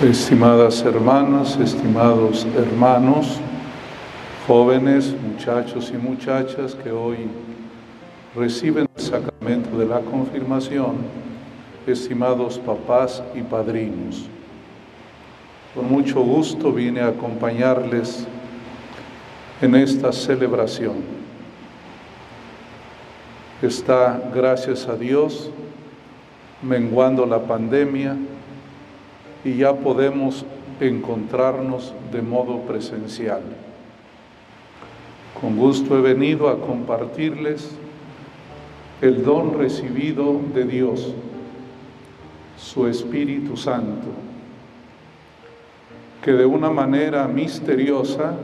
Estimadas hermanas, estimados hermanos, jóvenes, muchachos y muchachas que hoy reciben el sacramento de la confirmación, estimados papás y padrinos. Con mucho gusto vine a acompañarles en esta celebración. Está, gracias a Dios, menguando la pandemia y ya podemos encontrarnos de modo presencial. Con gusto he venido a compartirles el don recibido de Dios, su Espíritu Santo, que de una manera misteriosa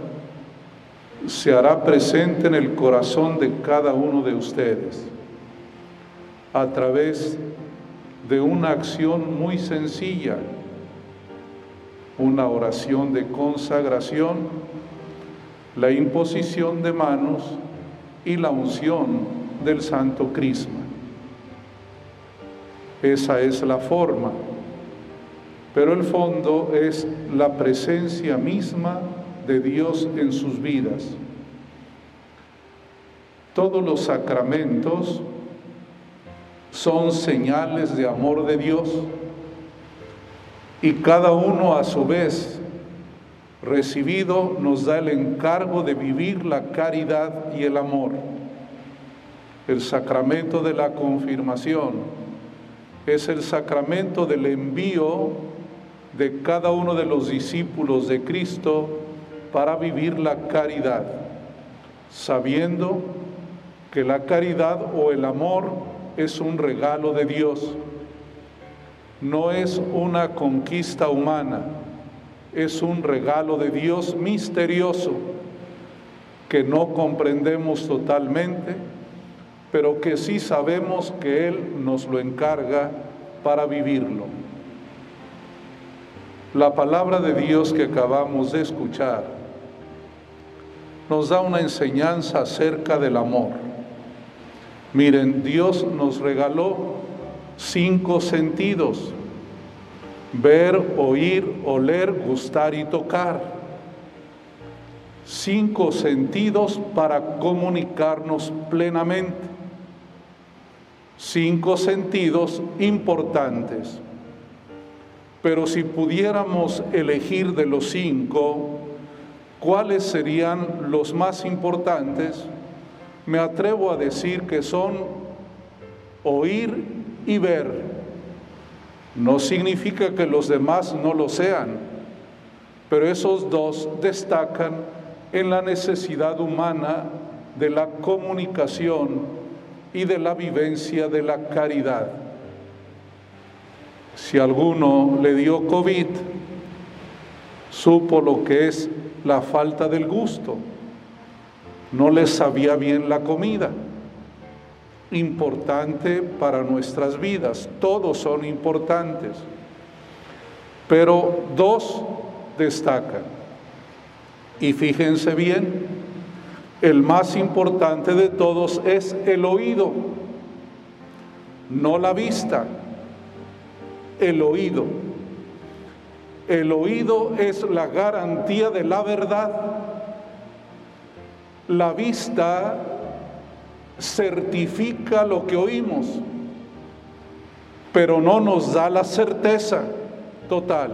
se hará presente en el corazón de cada uno de ustedes a través de una acción muy sencilla una oración de consagración, la imposición de manos y la unción del Santo Crisma. Esa es la forma, pero el fondo es la presencia misma de Dios en sus vidas. Todos los sacramentos son señales de amor de Dios y cada uno a su vez recibido nos da el encargo de vivir la caridad y el amor. El sacramento de la confirmación es el sacramento del envío de cada uno de los discípulos de Cristo para vivir la caridad, sabiendo que la caridad o el amor es un regalo de Dios no es una conquista humana, es un regalo de Dios misterioso que no comprendemos totalmente, pero que sí sabemos que Él nos lo encarga para vivirlo. La palabra de Dios que acabamos de escuchar nos da una enseñanza acerca del amor. Miren, Dios nos regaló cinco sentidos, ver, oír, oler, gustar y tocar. Cinco sentidos para comunicarnos plenamente. Cinco sentidos importantes. Pero si pudiéramos elegir de los cinco, ¿cuáles serían los más importantes? Me atrevo a decir que son oír y ver. No significa que los demás no lo sean, pero esos dos destacan en la necesidad humana de la comunicación y de la vivencia de la caridad. Si alguno le dio COVID, supo lo que es la falta del gusto, no le sabía bien la comida importante para nuestras vidas, todos son importantes, pero dos destacan. Y fíjense bien, el más importante de todos es el oído, no la vista, el oído. El oído es la garantía de la verdad. La vista certifica lo que oímos, pero no nos da la certeza total.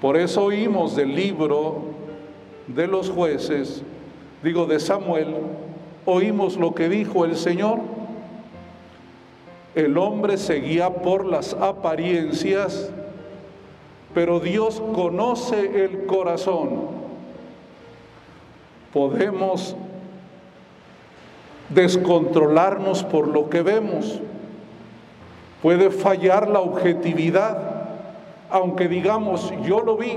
Por eso oímos del libro de los jueces, digo de Samuel, oímos lo que dijo el Señor. El hombre seguía por las apariencias, pero Dios conoce el corazón. Podemos descontrolarnos por lo que vemos. Puede fallar la objetividad, aunque digamos, yo lo vi,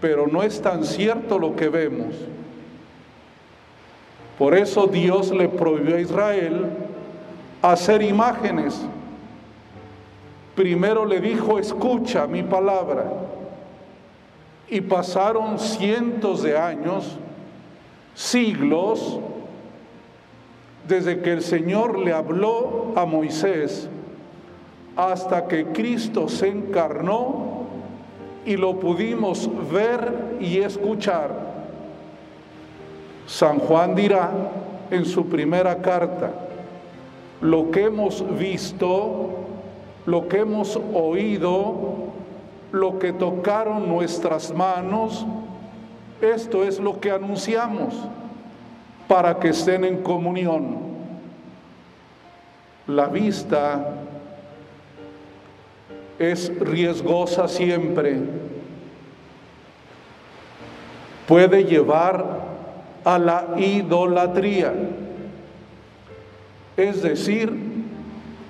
pero no es tan cierto lo que vemos. Por eso Dios le prohibió a Israel hacer imágenes. Primero le dijo, escucha mi palabra. Y pasaron cientos de años, siglos, desde que el Señor le habló a Moisés hasta que Cristo se encarnó y lo pudimos ver y escuchar. San Juan dirá en su primera carta, lo que hemos visto, lo que hemos oído, lo que tocaron nuestras manos, esto es lo que anunciamos para que estén en comunión. La vista es riesgosa siempre. Puede llevar a la idolatría, es decir,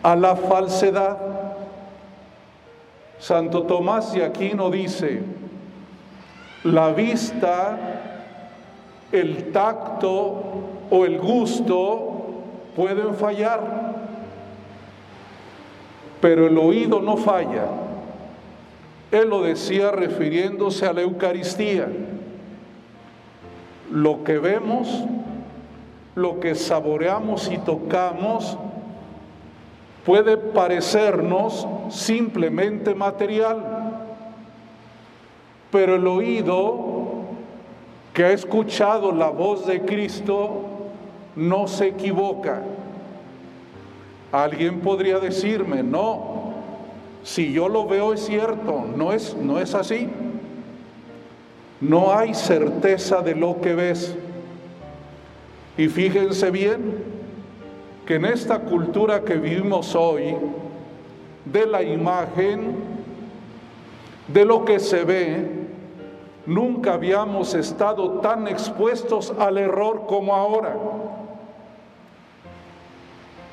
a la falsedad. Santo Tomás de Aquino dice, la vista, el tacto o el gusto pueden fallar, pero el oído no falla. Él lo decía refiriéndose a la Eucaristía. Lo que vemos, lo que saboreamos y tocamos, puede parecernos simplemente material, pero el oído que ha escuchado la voz de Cristo no se equivoca. Alguien podría decirme, no, si yo lo veo es cierto, no es, no es así. No hay certeza de lo que ves. Y fíjense bien que en esta cultura que vivimos hoy, de la imagen, de lo que se ve, nunca habíamos estado tan expuestos al error como ahora.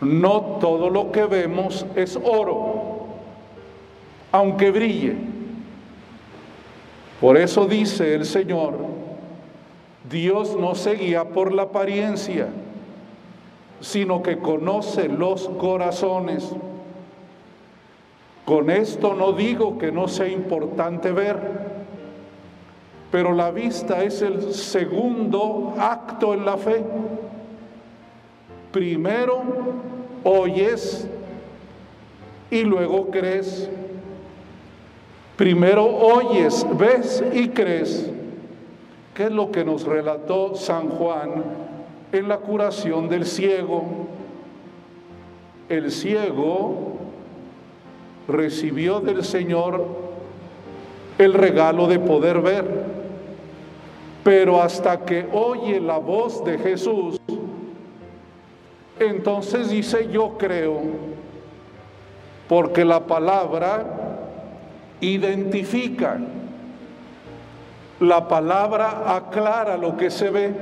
No todo lo que vemos es oro, aunque brille. Por eso dice el Señor, Dios no se guía por la apariencia, sino que conoce los corazones. Con esto no digo que no sea importante ver, pero la vista es el segundo acto en la fe. Primero oyes y luego crees. Primero oyes, ves y crees. ¿Qué es lo que nos relató San Juan en la curación del ciego? El ciego recibió del Señor el regalo de poder ver, pero hasta que oye la voz de Jesús, entonces dice yo creo, porque la palabra identifica, la palabra aclara lo que se ve.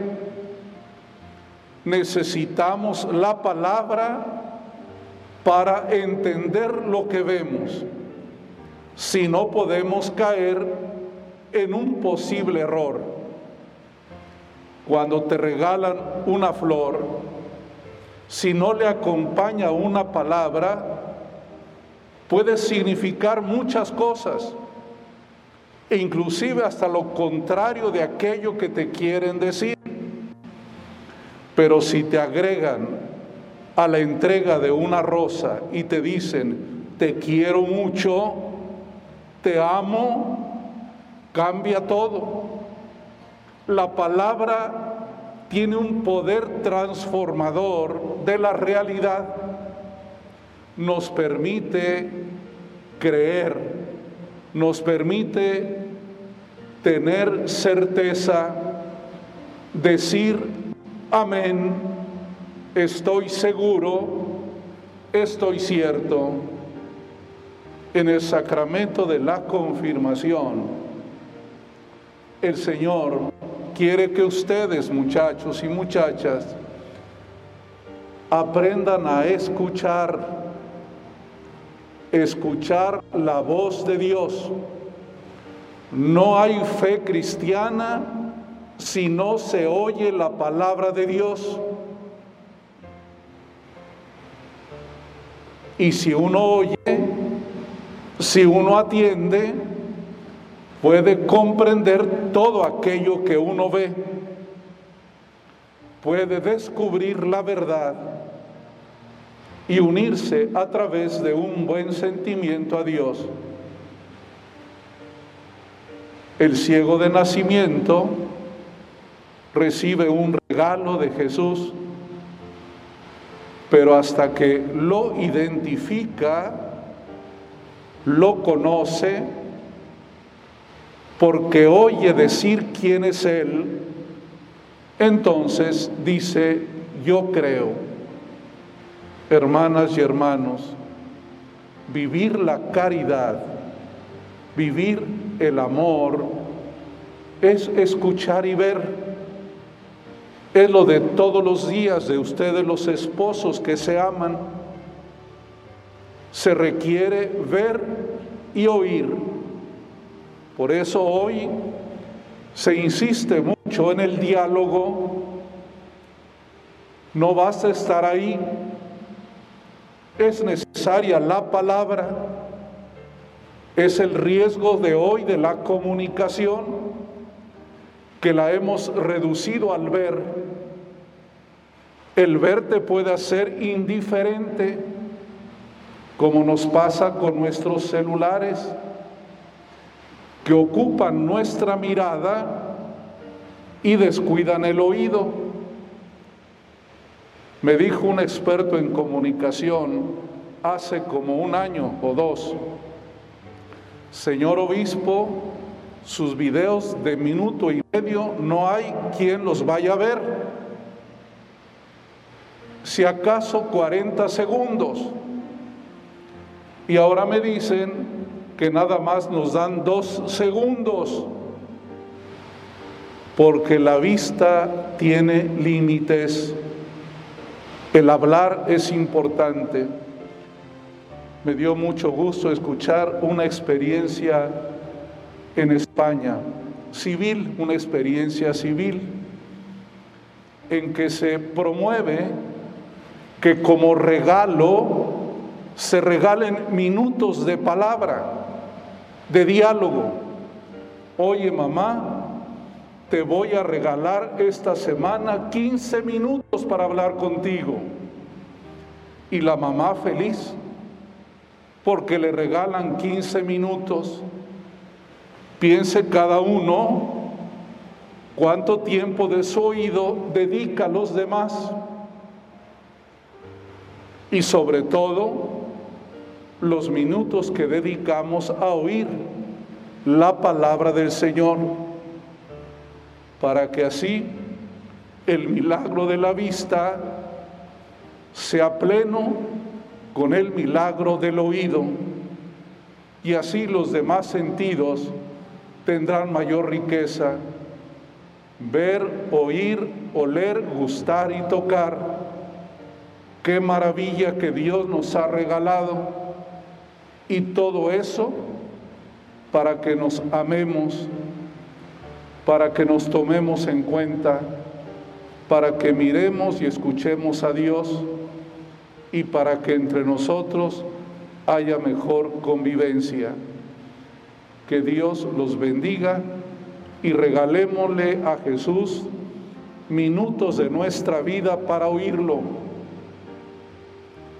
Necesitamos la palabra para entender lo que vemos. Si no podemos caer en un posible error. Cuando te regalan una flor, si no le acompaña una palabra, puede significar muchas cosas, e inclusive hasta lo contrario de aquello que te quieren decir. Pero si te agregan a la entrega de una rosa y te dicen, te quiero mucho, te amo, cambia todo. La palabra tiene un poder transformador de la realidad. Nos permite creer, nos permite tener certeza, decir amén, estoy seguro, estoy cierto. En el sacramento de la confirmación, el Señor quiere que ustedes, muchachos y muchachas, aprendan a escuchar, escuchar la voz de Dios. No hay fe cristiana si no se oye la palabra de Dios. Y si uno oye, si uno atiende, puede comprender todo aquello que uno ve, puede descubrir la verdad y unirse a través de un buen sentimiento a Dios. El ciego de nacimiento recibe un regalo de Jesús, pero hasta que lo identifica, lo conoce, porque oye decir quién es Él, entonces dice, yo creo. Hermanas y hermanos, vivir la caridad, vivir el amor, es escuchar y ver. Es lo de todos los días de ustedes los esposos que se aman. Se requiere ver y oír. Por eso hoy se insiste mucho en el diálogo. No basta estar ahí. Es necesaria la palabra. Es el riesgo de hoy de la comunicación que la hemos reducido al ver. El ver te puede hacer indiferente, como nos pasa con nuestros celulares que ocupan nuestra mirada y descuidan el oído. Me dijo un experto en comunicación hace como un año o dos, señor obispo, sus videos de minuto y medio no hay quien los vaya a ver. Si acaso 40 segundos. Y ahora me dicen que nada más nos dan dos segundos, porque la vista tiene límites, el hablar es importante. Me dio mucho gusto escuchar una experiencia en España, civil, una experiencia civil, en que se promueve que como regalo se regalen minutos de palabra de diálogo. Oye mamá, te voy a regalar esta semana 15 minutos para hablar contigo. Y la mamá feliz, porque le regalan 15 minutos. Piense cada uno cuánto tiempo de su oído dedica a los demás. Y sobre todo, los minutos que dedicamos a oír la palabra del Señor, para que así el milagro de la vista sea pleno con el milagro del oído y así los demás sentidos tendrán mayor riqueza. Ver, oír, oler, gustar y tocar. Qué maravilla que Dios nos ha regalado y todo eso para que nos amemos, para que nos tomemos en cuenta, para que miremos y escuchemos a Dios y para que entre nosotros haya mejor convivencia. Que Dios los bendiga y regalémosle a Jesús minutos de nuestra vida para oírlo.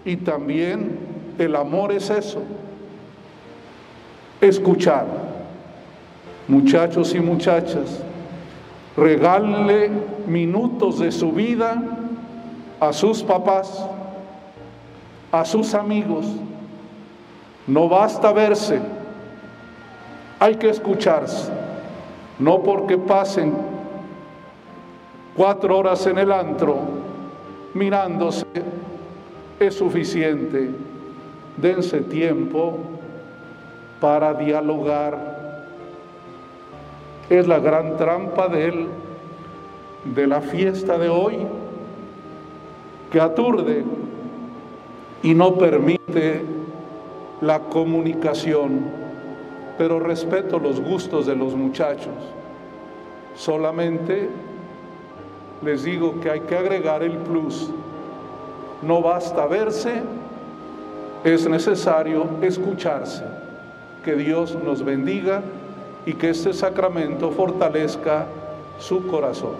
Y también el amor es eso, escuchar. Muchachos y muchachas, regale minutos de su vida a sus papás, a sus amigos. No basta verse, hay que escucharse. No porque pasen cuatro horas en el antro mirándose es suficiente. Dense tiempo para dialogar. Es la gran trampa de él, de la fiesta de hoy, que aturde y no permite la comunicación, pero respeto los gustos de los muchachos. Solamente les digo que hay que agregar el plus. No basta verse, es necesario escucharse que Dios nos bendiga y que este sacramento fortalezca su corazón.